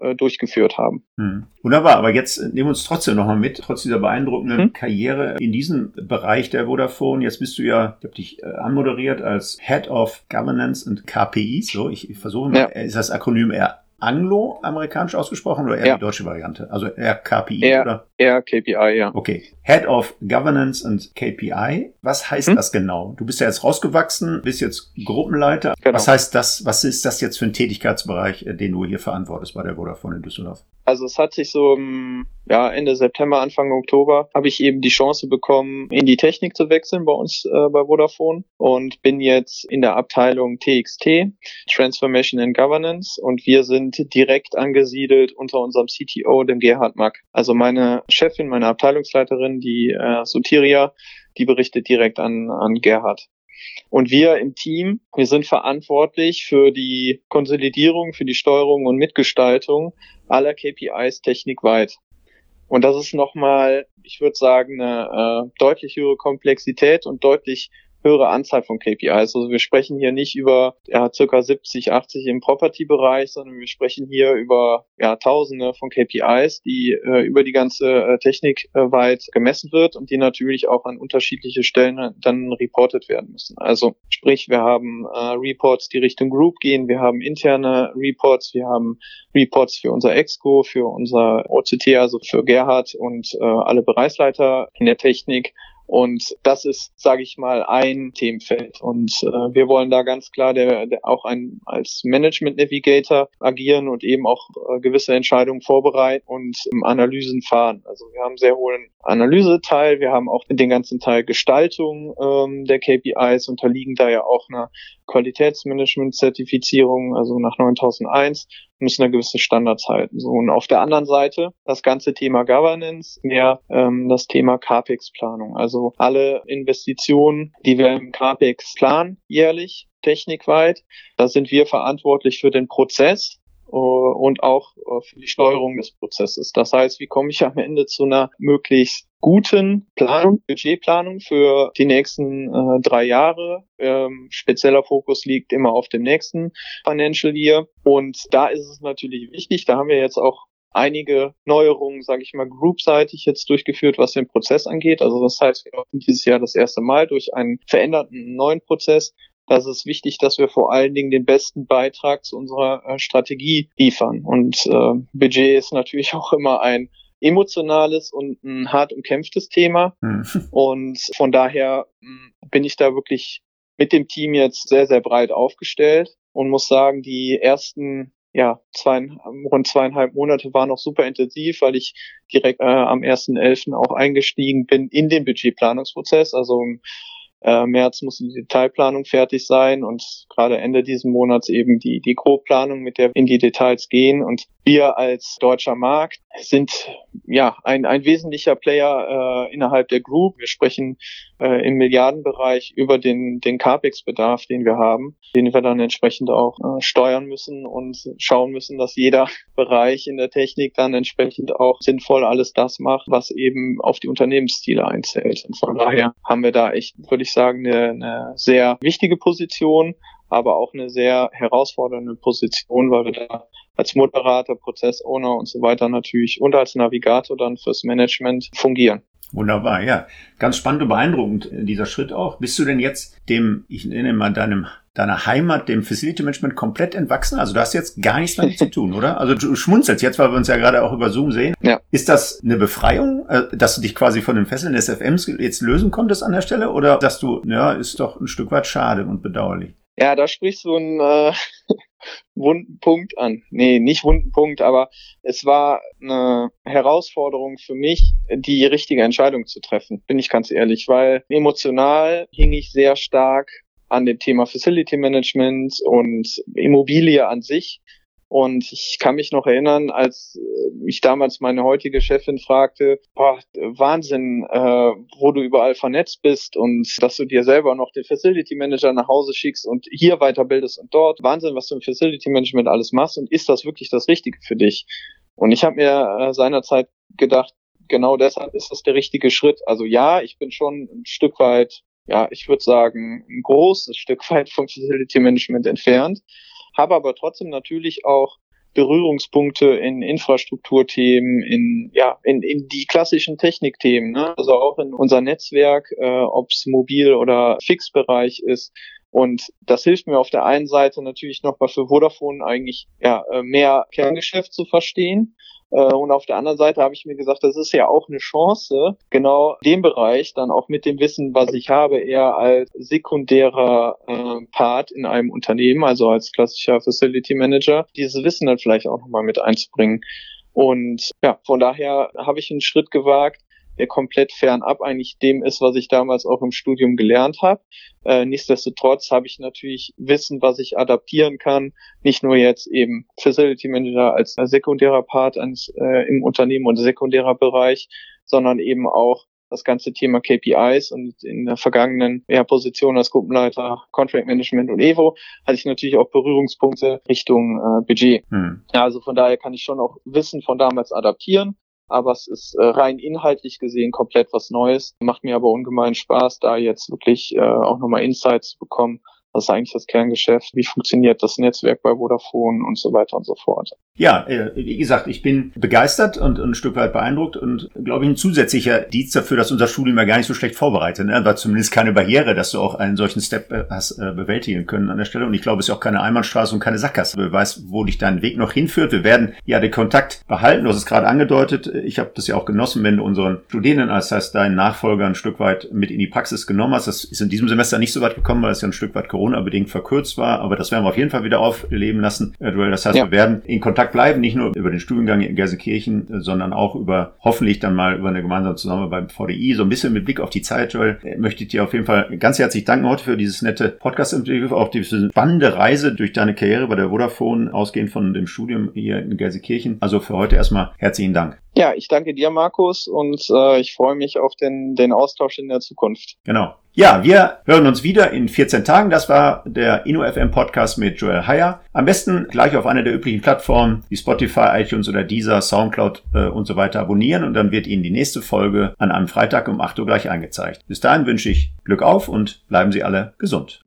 Speaker 2: äh, äh durchgeführt haben.
Speaker 1: Hm. Wunderbar, aber jetzt nehmen wir uns trotzdem nochmal mit, trotz dieser beeindruckenden hm. Karriere in diesem Bereich der Vodafone. Jetzt bist du ja, ich habe dich äh, anmoderiert als Head of Governance and KPIs. So, ich, ich versuche mal, ja. ist das Akronym eher anglo-amerikanisch ausgesprochen oder eher ja. die deutsche Variante? Also eher KPI
Speaker 2: eher,
Speaker 1: oder?
Speaker 2: Eher KPI, ja.
Speaker 1: Okay. Head of Governance and KPI. Was heißt hm? das genau? Du bist ja jetzt rausgewachsen, bist jetzt Gruppenleiter. Genau. Was heißt das? Was ist das jetzt für ein Tätigkeitsbereich, äh, den du hier verantwortest bei der Vodafone in Düsseldorf?
Speaker 2: Also es hat sich so ja, Ende September, Anfang Oktober habe ich eben die Chance bekommen, in die Technik zu wechseln bei uns äh, bei Vodafone und bin jetzt in der Abteilung TXT, Transformation and Governance und wir sind direkt angesiedelt unter unserem CTO, dem Gerhard Mack. Also meine Chefin, meine Abteilungsleiterin, die äh, Sotiria, die berichtet direkt an, an Gerhard. Und wir im Team, wir sind verantwortlich für die Konsolidierung, für die Steuerung und Mitgestaltung aller KPIs technikweit. Und das ist nochmal, ich würde sagen, eine äh, deutlich höhere Komplexität und deutlich höhere Anzahl von KPIs. Also wir sprechen hier nicht über ja, circa 70, 80 im Property-Bereich, sondern wir sprechen hier über ja, Tausende von KPIs, die äh, über die ganze äh, Technik äh, weit gemessen wird und die natürlich auch an unterschiedliche Stellen dann reported werden müssen. Also sprich, wir haben äh, Reports, die Richtung Group gehen, wir haben interne Reports, wir haben Reports für unser Exco, für unser OCT, also für Gerhard und äh, alle Bereichsleiter in der Technik und das ist, sage ich mal, ein Themenfeld. Und äh, wir wollen da ganz klar der, der auch ein, als Management Navigator agieren und eben auch äh, gewisse Entscheidungen vorbereiten und ähm, Analysen fahren. Also wir haben sehr hohen Analyseteil, wir haben auch den ganzen Teil Gestaltung ähm, der KPIs, unterliegen da ja auch einer Qualitätsmanagement-Zertifizierung, also nach 9001, müssen da gewisse Standards halten. So, und auf der anderen Seite das ganze Thema Governance, mehr ähm, das Thema CAPEX-Planung. Also alle Investitionen, die wir im CAPEX planen, jährlich, technikweit, da sind wir verantwortlich für den Prozess äh, und auch äh, für die Steuerung des Prozesses. Das heißt, wie komme ich am Ende zu einer möglichst guten Planung, Budgetplanung für die nächsten äh, drei Jahre. Ähm, spezieller Fokus liegt immer auf dem nächsten Financial Year. Und da ist es natürlich wichtig, da haben wir jetzt auch einige Neuerungen, sage ich mal, groupseitig jetzt durchgeführt, was den Prozess angeht. Also das heißt, wir laufen dieses Jahr das erste Mal durch einen veränderten neuen Prozess. Das ist wichtig, dass wir vor allen Dingen den besten Beitrag zu unserer äh, Strategie liefern. Und äh, Budget ist natürlich auch immer ein emotionales und ein hart umkämpftes Thema. Mhm. Und von daher hm, bin ich da wirklich mit dem Team jetzt sehr, sehr breit aufgestellt und muss sagen, die ersten ja, zwei, rund zweieinhalb Monate waren noch super intensiv, weil ich direkt äh, am 1.11. auch eingestiegen bin in den Budgetplanungsprozess. Also äh, März muss die Detailplanung fertig sein und gerade Ende diesen Monats eben die, die Grobplanung, mit der wir in die Details gehen. Und wir als deutscher Markt sind ja ein, ein wesentlicher Player äh, innerhalb der Group. Wir sprechen äh, im Milliardenbereich über den, den CAPEX-Bedarf, den wir haben, den wir dann entsprechend auch äh, steuern müssen und schauen müssen, dass jeder Bereich in der Technik dann entsprechend auch sinnvoll alles das macht, was eben auf die Unternehmensziele einzählt. Und von daher haben wir da echt, würde ich sagen, eine, eine sehr wichtige Position aber auch eine sehr herausfordernde Position, weil wir da als Moderator, Prozessowner und so weiter natürlich und als Navigator dann fürs Management fungieren.
Speaker 1: Wunderbar, ja. Ganz spannend und beeindruckend äh, dieser Schritt auch. Bist du denn jetzt dem, ich nenne mal deinem, deiner Heimat, dem Facility Management komplett entwachsen? Also du hast jetzt gar nichts damit zu tun, oder? Also du schmunzelst jetzt, weil wir uns ja gerade auch über Zoom sehen. Ja. Ist das eine Befreiung, äh, dass du dich quasi von den Fesseln des FMs jetzt lösen konntest an der Stelle? Oder dass du, ja, ist doch ein Stück weit schade und bedauerlich?
Speaker 2: Ja, da sprichst du einen äh, wunden Punkt an. Nee, nicht wunden Punkt, aber es war eine Herausforderung für mich, die richtige Entscheidung zu treffen, bin ich ganz ehrlich, weil emotional hing ich sehr stark an dem Thema Facility Management und Immobilie an sich und ich kann mich noch erinnern, als äh, mich damals meine heutige Chefin fragte, boah, Wahnsinn, äh, wo du überall vernetzt bist und dass du dir selber noch den Facility Manager nach Hause schickst und hier weiterbildest und dort. Wahnsinn, was du im Facility Management alles machst und ist das wirklich das Richtige für dich? Und ich habe mir äh, seinerzeit gedacht, genau deshalb ist das der richtige Schritt. Also ja, ich bin schon ein Stück weit, ja, ich würde sagen, ein großes Stück weit vom Facility Management entfernt habe aber trotzdem natürlich auch Berührungspunkte in Infrastrukturthemen, in ja in, in die klassischen Technikthemen, ne? also auch in unser Netzwerk, äh, ob es mobil oder Fixbereich ist. Und das hilft mir auf der einen Seite natürlich nochmal für Vodafone eigentlich ja äh, mehr Kerngeschäft zu verstehen und auf der anderen Seite habe ich mir gesagt, das ist ja auch eine Chance, genau den Bereich dann auch mit dem Wissen, was ich habe, eher als sekundärer äh, Part in einem Unternehmen, also als klassischer Facility Manager, dieses Wissen dann vielleicht auch nochmal mit einzubringen. Und ja, von daher habe ich einen Schritt gewagt, der komplett fernab eigentlich dem ist, was ich damals auch im Studium gelernt habe. Äh, nichtsdestotrotz habe ich natürlich Wissen, was ich adaptieren kann, nicht nur jetzt eben Facility Manager als sekundärer Part eines, äh, im Unternehmen und sekundärer Bereich, sondern eben auch das ganze Thema KPIs und in der vergangenen ja, Position als Gruppenleiter Contract Management und Evo hatte ich natürlich auch Berührungspunkte Richtung äh, Budget. Hm. Ja, also von daher kann ich schon auch Wissen von damals adaptieren aber es ist äh, rein inhaltlich gesehen komplett was Neues. Macht mir aber ungemein Spaß, da jetzt wirklich äh, auch nochmal Insights zu bekommen, was ist eigentlich das Kerngeschäft? Wie funktioniert das Netzwerk bei Vodafone und so weiter und so fort?
Speaker 1: Ja, äh, wie gesagt, ich bin begeistert und ein Stück weit beeindruckt und glaube ich ein zusätzlicher Dienst dafür, dass unser Studium ja gar nicht so schlecht vorbereitet. Ne? War zumindest keine Barriere, dass du auch einen solchen Step äh, hast äh, bewältigen können an der Stelle. Und ich glaube, es ist auch keine Einbahnstraße und keine Sackgasse. Du weißt, wo dich dein Weg noch hinführt. Wir werden ja den Kontakt behalten. Du hast es gerade angedeutet. Ich habe das ja auch genossen, wenn du unseren Studierenden, das heißt deinen Nachfolger ein Stück weit mit in die Praxis genommen hast. Das ist in diesem Semester nicht so weit gekommen, weil es ja ein Stück weit Corona-bedingt verkürzt war, aber das werden wir auf jeden Fall wieder aufleben lassen, äh. Das heißt, ja. wir werden in Kontakt bleiben, nicht nur über den Studiengang in Gelsenkirchen, äh, sondern auch über, hoffentlich dann mal über eine gemeinsame Zusammenarbeit beim VDI. So ein bisschen mit Blick auf die Zeit, Joel, äh, möchte ich dir auf jeden Fall ganz herzlich danken heute für dieses nette Podcast-Interview, auch diese spannende Reise durch deine Karriere bei der Vodafone, ausgehend von dem Studium hier in Gelsenkirchen. Also für heute erstmal herzlichen Dank.
Speaker 2: Ja, ich danke dir, Markus, und äh, ich freue mich auf den, den Austausch in der Zukunft.
Speaker 1: Genau. Ja, wir hören uns wieder in 14 Tagen. Das war der InnoFM Podcast mit Joel Heyer. Am besten gleich auf einer der üblichen Plattformen wie Spotify, iTunes oder Deezer, Soundcloud äh, und so weiter abonnieren und dann wird Ihnen die nächste Folge an einem Freitag um 8 Uhr gleich angezeigt. Bis dahin wünsche ich Glück auf und bleiben Sie alle gesund.